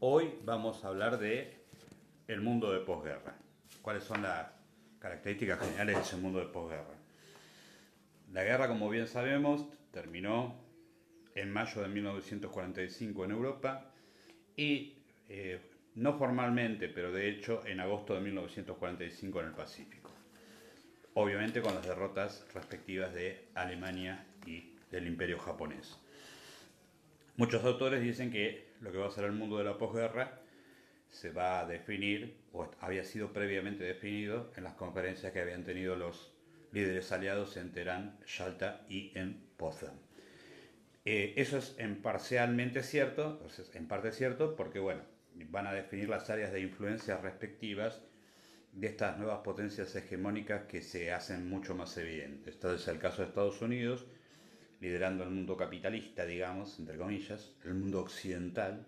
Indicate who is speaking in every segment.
Speaker 1: Hoy vamos a hablar de el mundo de posguerra. ¿Cuáles son las características generales de ese mundo de posguerra? La guerra, como bien sabemos, terminó en mayo de 1945 en Europa y eh, no formalmente, pero de hecho en agosto de 1945 en el Pacífico. Obviamente con las derrotas respectivas de Alemania y del Imperio japonés. Muchos autores dicen que lo que va a ser el mundo de la posguerra se va a definir, o había sido previamente definido, en las conferencias que habían tenido los líderes aliados en Teherán, Yalta y en Potsdam. Eh, eso es en parcialmente cierto, en parte cierto, porque bueno, van a definir las áreas de influencia respectivas de estas nuevas potencias hegemónicas que se hacen mucho más evidentes. Este es el caso de Estados Unidos, liderando el mundo capitalista, digamos, entre comillas, el mundo occidental,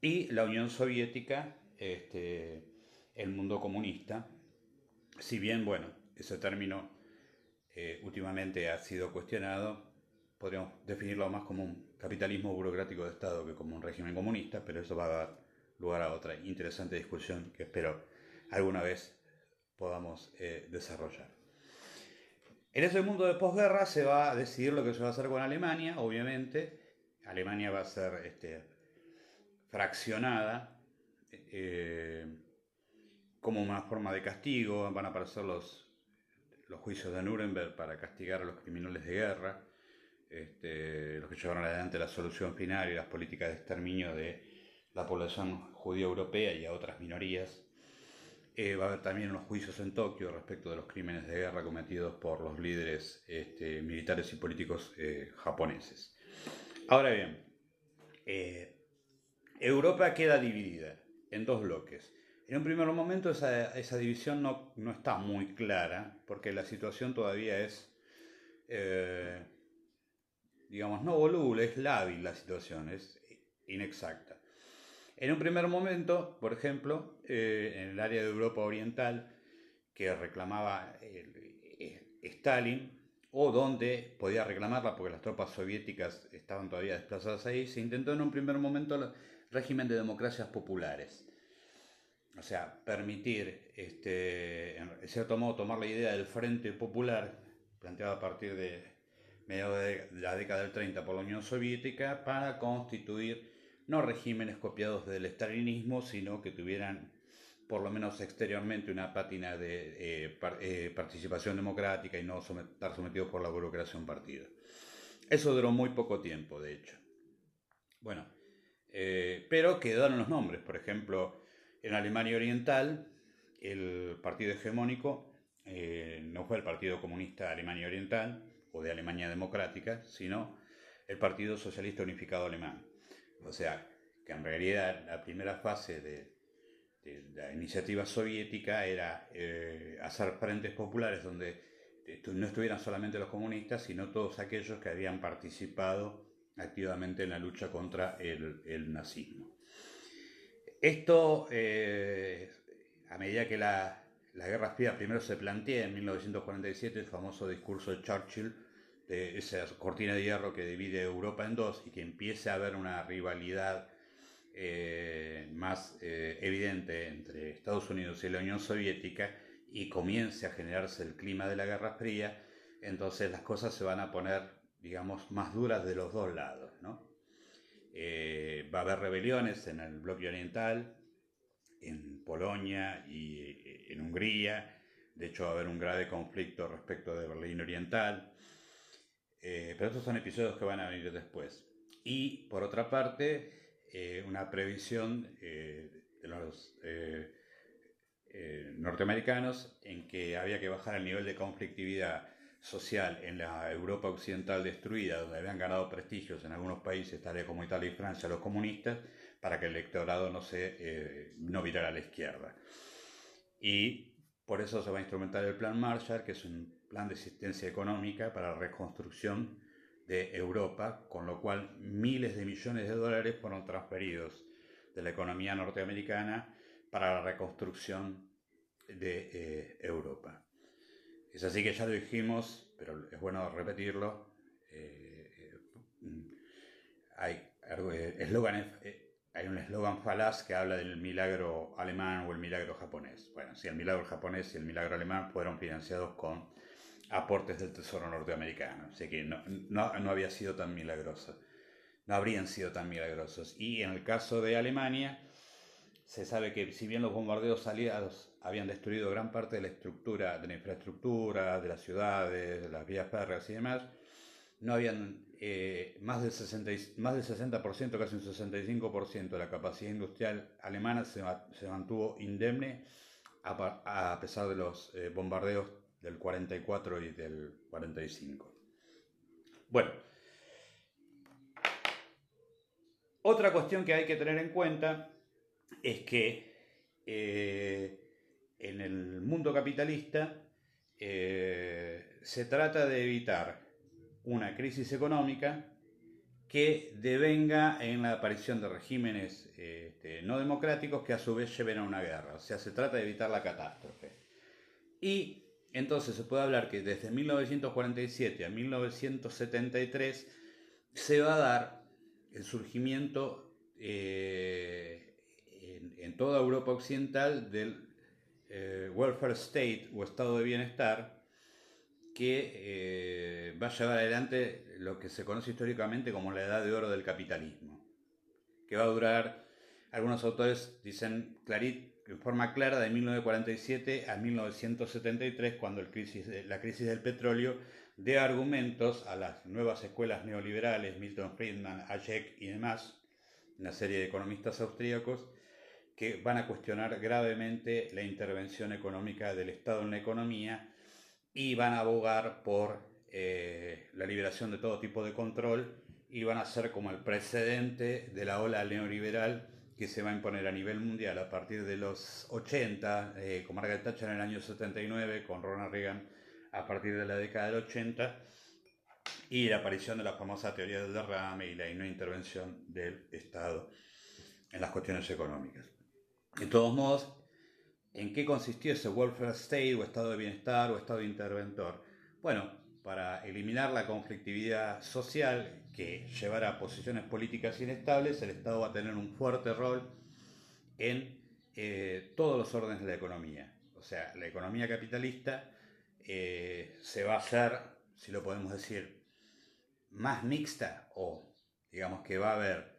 Speaker 1: y la Unión Soviética, este, el mundo comunista, si bien, bueno, ese término eh, últimamente ha sido cuestionado, podríamos definirlo más como un capitalismo burocrático de Estado que como un régimen comunista, pero eso va a dar lugar a otra interesante discusión que espero alguna vez podamos eh, desarrollar. En ese mundo de posguerra se va a decidir lo que se va a hacer con Alemania, obviamente. Alemania va a ser este, fraccionada eh, como una forma de castigo, van a aparecer los, juicios de Nuremberg para castigar a los criminales de guerra, este, los que llevaron adelante la solución final y las políticas de exterminio de la población judía europea y a otras minorías. Eh, va a haber también unos juicios en Tokio respecto de los crímenes de guerra cometidos por los líderes este, militares y políticos eh, japoneses. Ahora bien, eh, Europa queda dividida en dos bloques. En un primer momento esa, división no, no, está muy clara porque la situación todavía es, digamos, no voluble, es lábil la situación, es inexacta. En un primer momento, por ejemplo, eh, en el área de Europa Oriental, que reclamaba eh, Stalin, o donde podía reclamarla porque las tropas soviéticas estaban todavía desplazadas ahí, se intentó en un primer momento el régimen de democracias populares. O sea, permitir, este, en cierto modo, tomar la idea del Frente Popular, planteada a partir de mediados de la década del 30 por la Unión Soviética, para constituir no regímenes copiados del estalinismo, sino que tuvieran por lo menos exteriormente una pátina de eh, eh, participación democrática y no estar sometidos por la burocracia un partido. Eso duró muy poco tiempo, de hecho. Bueno, eh, pero quedaron los nombres. Por ejemplo, en Alemania Oriental, el partido hegemónico no fue el Partido Comunista de Alemania Oriental o de Alemania Democrática, sino el Partido Socialista Unificado Alemán. O sea, que en realidad la primera fase de, la iniciativa soviética era eh, hacer frentes populares donde no estuvieran solamente los comunistas, sino todos aquellos que habían participado activamente en la lucha contra el, nazismo. Esto, eh, a medida que la, la Guerra Fría primero se plantea en 1947, el famoso discurso de Churchill, de esa cortina de hierro que divide Europa en dos y que empiece a haber una rivalidad eh, más eh, evidente entre Estados Unidos y la Unión Soviética y comience a generarse el clima de la Guerra Fría, entonces las cosas se van a poner, digamos, más duras de los dos lados. Eh, va a haber rebeliones en el bloque oriental, en Polonia y en Hungría, de hecho va a haber un grave conflicto respecto de Berlín Oriental, eh, pero estos son episodios que van a venir después. Y por otra parte, eh, una previsión eh, de los norteamericanos en que había que bajar el nivel de conflictividad social en la Europa occidental destruida, donde habían ganado prestigios en algunos países, tales como Italia y Francia, los comunistas, para que el electorado no se no virara a la izquierda. Y por eso se va a instrumentar el Plan Marshall, que es un plan de asistencia económica para la reconstrucción de Europa, con lo cual miles de millones de dólares fueron transferidos de la economía norteamericana para la reconstrucción de eh, Europa. Es así que ya lo dijimos, pero es bueno repetirlo. Eh, eh, hay eslóganes hay un eslogan falaz que habla del milagro alemán o el milagro japonés. Bueno, si el milagro japonés y el milagro alemán fueron financiados con aportes del Tesoro norteamericano, así que no, no, no había sido tan milagroso, no habrían sido tan milagrosos. Y en el caso de Alemania, se sabe que si bien los bombardeos aliados habían destruido gran parte de la estructura, de la infraestructura, de las ciudades, de las vías férreas y demás, no habían eh, más, del 60, más del 60%, casi un 65% de la capacidad industrial alemana se, se mantuvo indemne a, a, pesar de los eh, bombardeos del 44 y del 45. Bueno, otra cuestión que hay que tener en cuenta es que eh, en el mundo capitalista eh, se trata de evitar una crisis económica que devenga en la aparición de regímenes este, no democráticos que a su vez lleven a una guerra. O sea, se trata de evitar la catástrofe. Y entonces se puede hablar que desde 1947 a 1973 se va a dar el surgimiento eh, en, toda Europa Occidental del eh, welfare state o estado de bienestar que eh, va a llevar adelante lo que se conoce históricamente como la edad de oro del capitalismo, que va a durar, algunos autores dicen clarit, en forma clara de 1947 a 1973, cuando el crisis, la crisis del petróleo dé argumentos a las nuevas escuelas neoliberales, Milton Friedman, Hayek y demás, una serie de economistas austríacos, que van a cuestionar gravemente la intervención económica del Estado en la economía y van a abogar por eh, la liberación de todo tipo de control y van a ser como el precedente de la ola neoliberal que se va a imponer a nivel mundial a partir de los 80, eh, con Margaret Thatcher en el año 79, con Ronald Reagan a partir de la década del 80, y la aparición de la famosa teoría del derrame y la no intervención del Estado en las cuestiones económicas. De todos modos, ¿en qué consistió ese welfare state o estado de bienestar o estado interventor? Bueno, para eliminar la conflictividad social que llevara a posiciones políticas inestables, el Estado va a tener un fuerte rol en eh, todos los órdenes de la economía. O sea, la economía capitalista eh, se va a hacer, si lo podemos decir, más mixta o digamos que va a haber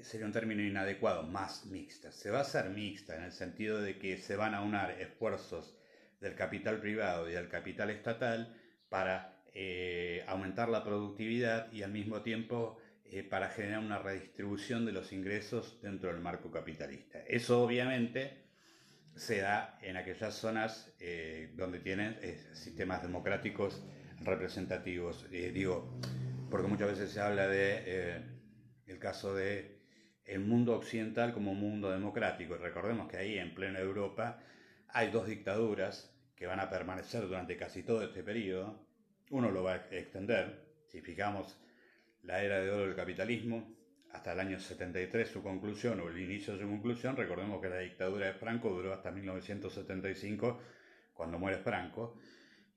Speaker 1: sería un término inadecuado, más mixta. Se va a hacer mixta en el sentido de que se van a unar esfuerzos del capital privado y del capital estatal para eh, aumentar la productividad y al mismo tiempo eh, para generar una redistribución de los ingresos dentro del marco capitalista. Eso obviamente se da en aquellas zonas eh, donde tienen sistemas democráticos representativos. digo, porque muchas veces se habla de el caso de el mundo occidental como mundo democrático. Recordemos que ahí en plena Europa hay dos dictaduras que van a permanecer durante casi todo este periodo. Uno lo va a extender, si fijamos la era de oro del capitalismo, hasta el año 73 su conclusión o el inicio de su conclusión. Recordemos que la dictadura de Franco duró hasta 1975, cuando muere Franco.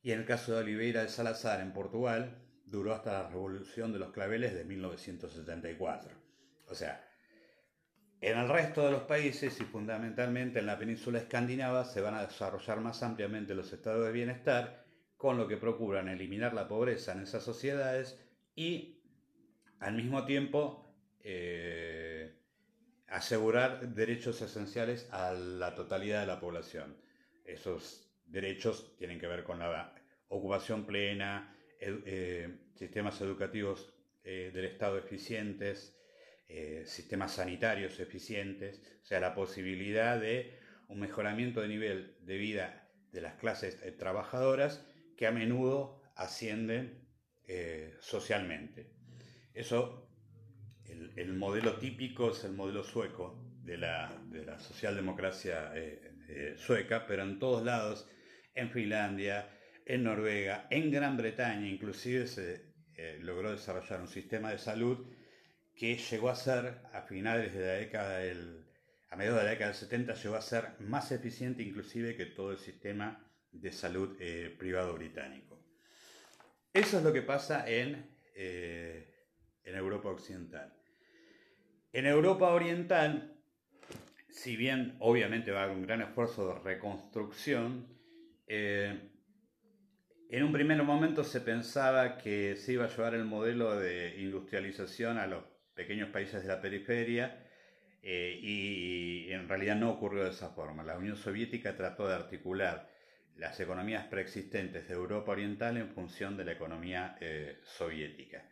Speaker 1: Y en el caso de Oliveira de Salazar en Portugal, duró hasta la revolución de los claveles de 1974. O sea, en el resto de los países y fundamentalmente en la península escandinava se van a desarrollar más ampliamente los estados de bienestar, con lo que procuran eliminar la pobreza en esas sociedades y al mismo tiempo eh, asegurar derechos esenciales a la totalidad de la población. Esos derechos tienen que ver con la ocupación plena, eh, sistemas educativos eh, del Estado eficientes, eh, sistemas sanitarios eficientes, o sea, la posibilidad de un mejoramiento de nivel de vida de las clases eh, trabajadoras que a menudo ascienden eh, socialmente. Eso, el, modelo típico es el modelo sueco de la, de la socialdemocracia sueca, pero en todos lados, en Finlandia, en Noruega, en Gran Bretaña, inclusive se logró desarrollar un sistema de salud que llegó a ser, a finales de la década del, a mediados de la década del 70, llegó a ser más eficiente inclusive que todo el sistema de salud eh, privado británico. Eso es lo que pasa en, eh, en Europa Occidental. En Europa Oriental, si bien obviamente va a haber un gran esfuerzo de reconstrucción, eh, en un primer momento se pensaba que se iba a llevar el modelo de industrialización a los pequeños países de la periferia eh, y, en realidad no ocurrió de esa forma. La Unión Soviética trató de articular las economías preexistentes de Europa Oriental en función de la economía eh, soviética,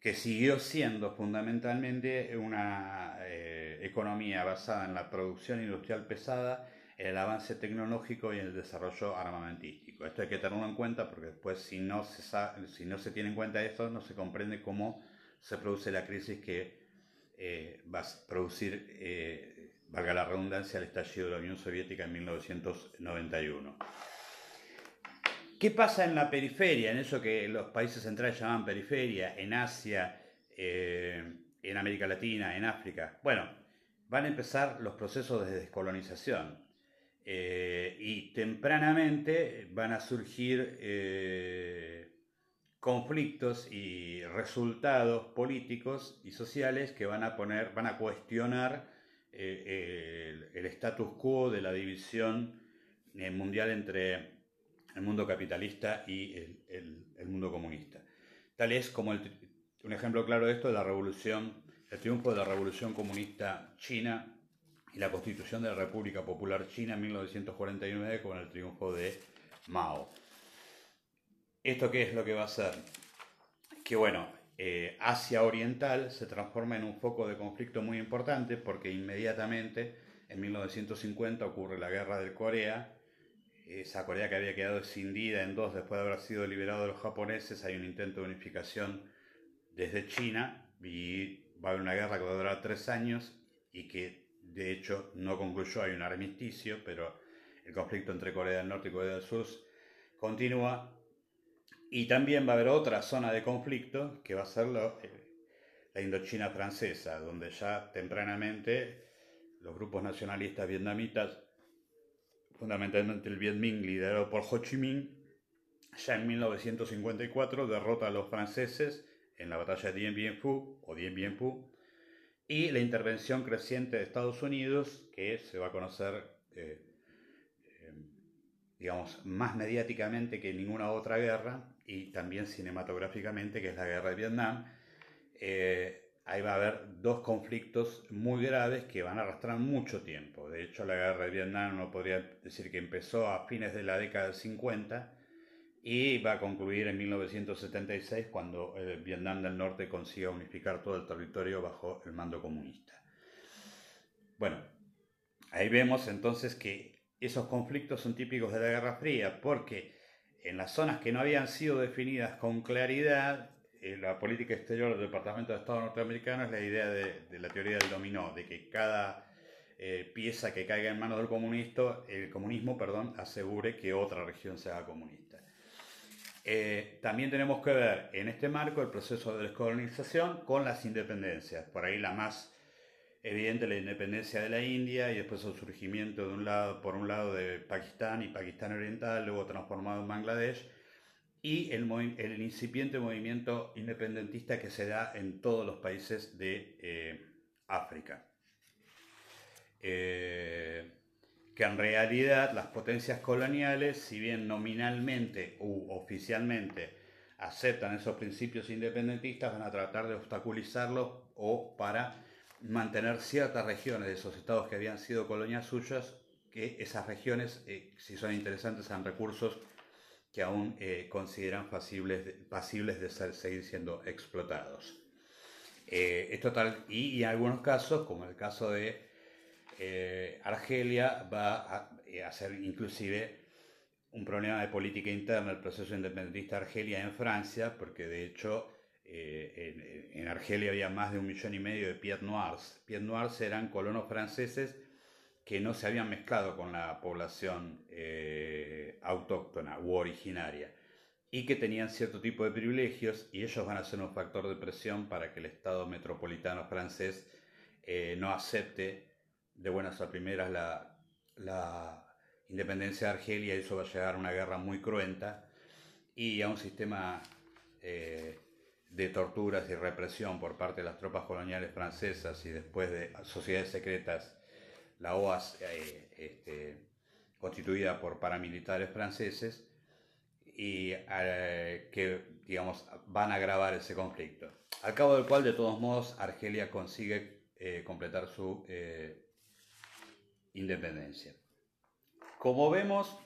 Speaker 1: que siguió siendo fundamentalmente una eh, economía basada en la producción industrial pesada, el avance tecnológico y el desarrollo armamentístico. Esto hay que tenerlo en cuenta porque después si no se, si no se tiene en cuenta esto no se comprende cómo se produce la crisis que eh, va a producir, eh, valga la redundancia, el estallido de la Unión Soviética en 1991. ¿Qué pasa en la periferia, en eso que los países centrales llaman periferia, en Asia, eh, en América Latina, en África? Bueno, van a empezar los procesos de descolonización y tempranamente van a surgir conflictos y resultados políticos y sociales que van a poner, van a cuestionar eh, el, status quo de la división eh, mundial entre el mundo capitalista y el, mundo comunista. Tal es como un ejemplo claro de esto es la revolución, el triunfo de la revolución comunista china y la constitución de la República Popular China en 1949 con el triunfo de Mao. ¿Esto qué es lo que va a hacer? Que bueno, eh, Asia Oriental se transforma en un foco de conflicto muy importante porque inmediatamente en 1950 ocurre la guerra del Corea, esa Corea que había quedado escindida en dos después de haber sido liberado de los japoneses, hay un intento de unificación desde China y va a haber una guerra que va a durar tres años y que de hecho no concluyó, hay un armisticio, pero el conflicto entre Corea del Norte y Corea del Sur continúa y también va a haber otra zona de conflicto que va a ser eh, la Indochina francesa, donde ya tempranamente los grupos nacionalistas vietnamitas, fundamentalmente el Viet Minh liderado por Ho Chi Minh, ya en 1954 derrota a los franceses en la batalla de Dien Bien Phu o Dien Bien Phu y la intervención creciente de Estados Unidos que se va a conocer eh, eh, digamos más mediáticamente que ninguna otra guerra y también cinematográficamente, que es la guerra de Vietnam. Eh, ahí va a haber dos conflictos muy graves que van a arrastrar mucho tiempo. De hecho, la guerra de Vietnam no podría decir que empezó a fines de la década del 50 y va a concluir en 1976 cuando el Vietnam del Norte consiga unificar todo el territorio bajo el mando comunista. Bueno, ahí vemos entonces que esos conflictos son típicos de la Guerra Fría porque en las zonas que no habían sido definidas con claridad, eh, la política exterior del Departamento de Estado norteamericano es la idea de, la teoría del dominó, de que cada eh, pieza que caiga en manos del comunista, el comunismo perdón, asegure que otra región sea comunista. Eh, también tenemos que ver en este marco el proceso de descolonización con las independencias. Por ahí la más evidente la independencia de la India y después el surgimiento de un lado, por un lado de Pakistán y Pakistán Oriental, luego transformado en Bangladesh, y el, el incipiente movimiento independentista que se da en todos los países de eh, África. Eh, que en realidad las potencias coloniales, si bien nominalmente u oficialmente aceptan esos principios independentistas, van a tratar de obstaculizarlos o para mantener ciertas regiones de esos estados que habían sido colonias suyas, que esas regiones, eh, si son interesantes, sean recursos que aún eh, consideran pasibles pasibles de seguir siendo explotados. Eh, esto tal, y, en algunos casos, como el caso de Argelia, va a, a, ser inclusive un problema de política interna el proceso independentista de Argelia en Francia, porque de hecho eh, en, Argelia había más de un millón y medio de Pied Noirs. Pied Noirs eran colonos franceses que no se habían mezclado con la población eh, autóctona u originaria y que tenían cierto tipo de privilegios y ellos van a ser un factor de presión para que el Estado metropolitano francés eh, no acepte de buenas a primeras la, la independencia de Argelia eso va a llegar a una guerra muy cruenta y a un sistema de torturas y represión por parte de las tropas coloniales francesas y después de sociedades secretas, la OAS eh, este, constituida por paramilitares franceses y eh, que digamos van a agravar ese conflicto. Al cabo del cual de todos modos Argelia consigue eh, completar su independencia. Como vemos,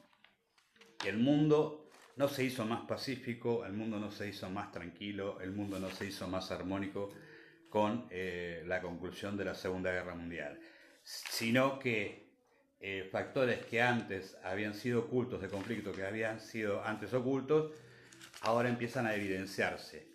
Speaker 1: el mundo no se hizo más pacífico, el mundo no se hizo más tranquilo, el mundo no se hizo más armónico con eh, la conclusión de la Segunda Guerra Mundial, sino que eh, factores que antes habían sido ocultos de conflicto, que habían sido antes ocultos, ahora empiezan a evidenciarse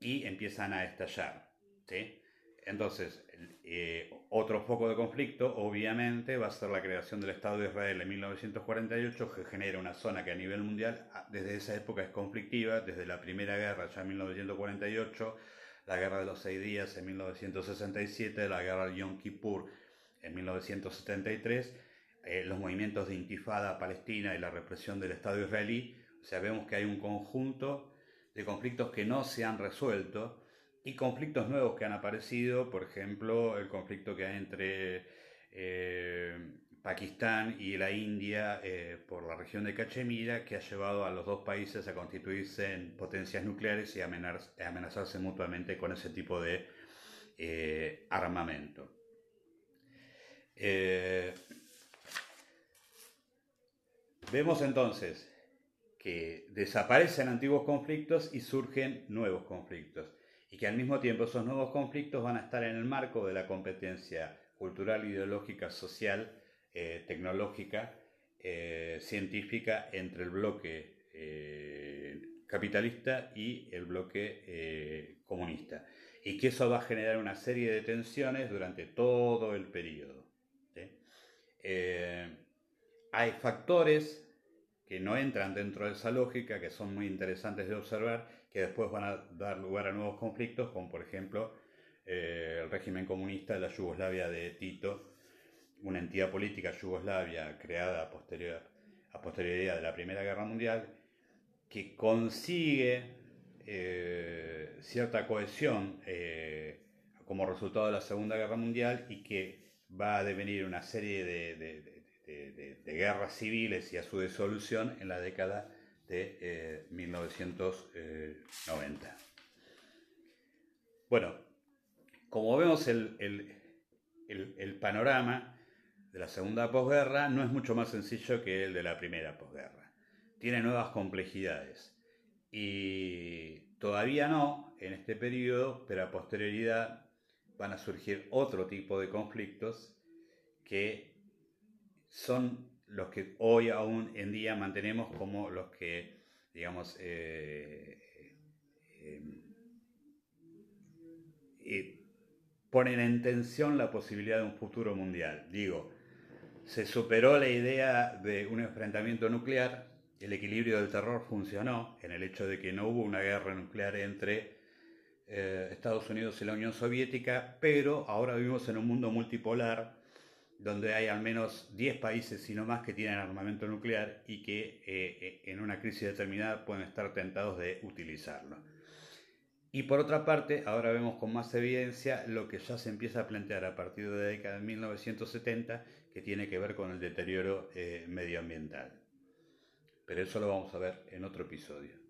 Speaker 1: y empiezan a estallar. ¿sí? Entonces, eh, otro foco de conflicto, obviamente, va a ser la creación del Estado de Israel en 1948, que genera una zona que a nivel mundial, ah, desde esa época es conflictiva, desde la Primera Guerra, ya en 1948, la Guerra de los Seis Días en 1967, la Guerra de Yom Kippur en 1973, eh, los movimientos de intifada palestina y la represión del Estado israelí. O sea, vemos que hay un conjunto de conflictos que no se han resuelto y conflictos nuevos que han aparecido, por ejemplo, el conflicto que hay entre eh, Pakistán y la India eh, por la región de Cachemira, que ha llevado a los dos países a constituirse en potencias nucleares y a amenazarse mutuamente con ese tipo de eh, armamento. vemos entonces que desaparecen antiguos conflictos y surgen nuevos conflictos y que al mismo tiempo esos nuevos conflictos van a estar en el marco de la competencia cultural, ideológica, social, eh, tecnológica, eh, científica entre el bloque eh, capitalista y el bloque comunista. Y que eso va a generar una serie de tensiones durante todo el periodo. hay factores que no entran dentro de esa lógica, que son muy interesantes de observar, que después van a dar lugar a nuevos conflictos, como por ejemplo eh, el régimen comunista de la Yugoslavia de Tito, una entidad política yugoslavia creada a, posterior, a posterioridad de la Primera Guerra Mundial, que consigue eh, cierta cohesión eh, como resultado de la Segunda Guerra Mundial y que va a devenir una serie de guerras civiles y a su disolución en la década de 1990. Eh, bueno, como vemos el, el, panorama de la segunda posguerra no es mucho más sencillo que el de la primera posguerra. Tiene nuevas complejidades y todavía no en este periodo, pero a posterioridad van a surgir otro tipo de conflictos que son los que hoy aún en día mantenemos como los que, digamos, eh, eh, eh, ponen en tensión la posibilidad de un futuro mundial. Digo, se superó la idea de un enfrentamiento nuclear, el equilibrio del terror funcionó en el hecho de que no hubo una guerra nuclear entre Estados Unidos y la Unión Soviética, pero ahora vivimos en un mundo multipolar donde hay al menos 10 países, si no más, que tienen armamento nuclear y que eh, eh, en una crisis determinada pueden estar tentados de utilizarlo. Y por otra parte, ahora vemos con más evidencia lo que ya se empieza a plantear a partir de la década de 1970, que tiene que ver con el deterioro eh, medioambiental. Pero eso lo vamos a ver en otro episodio.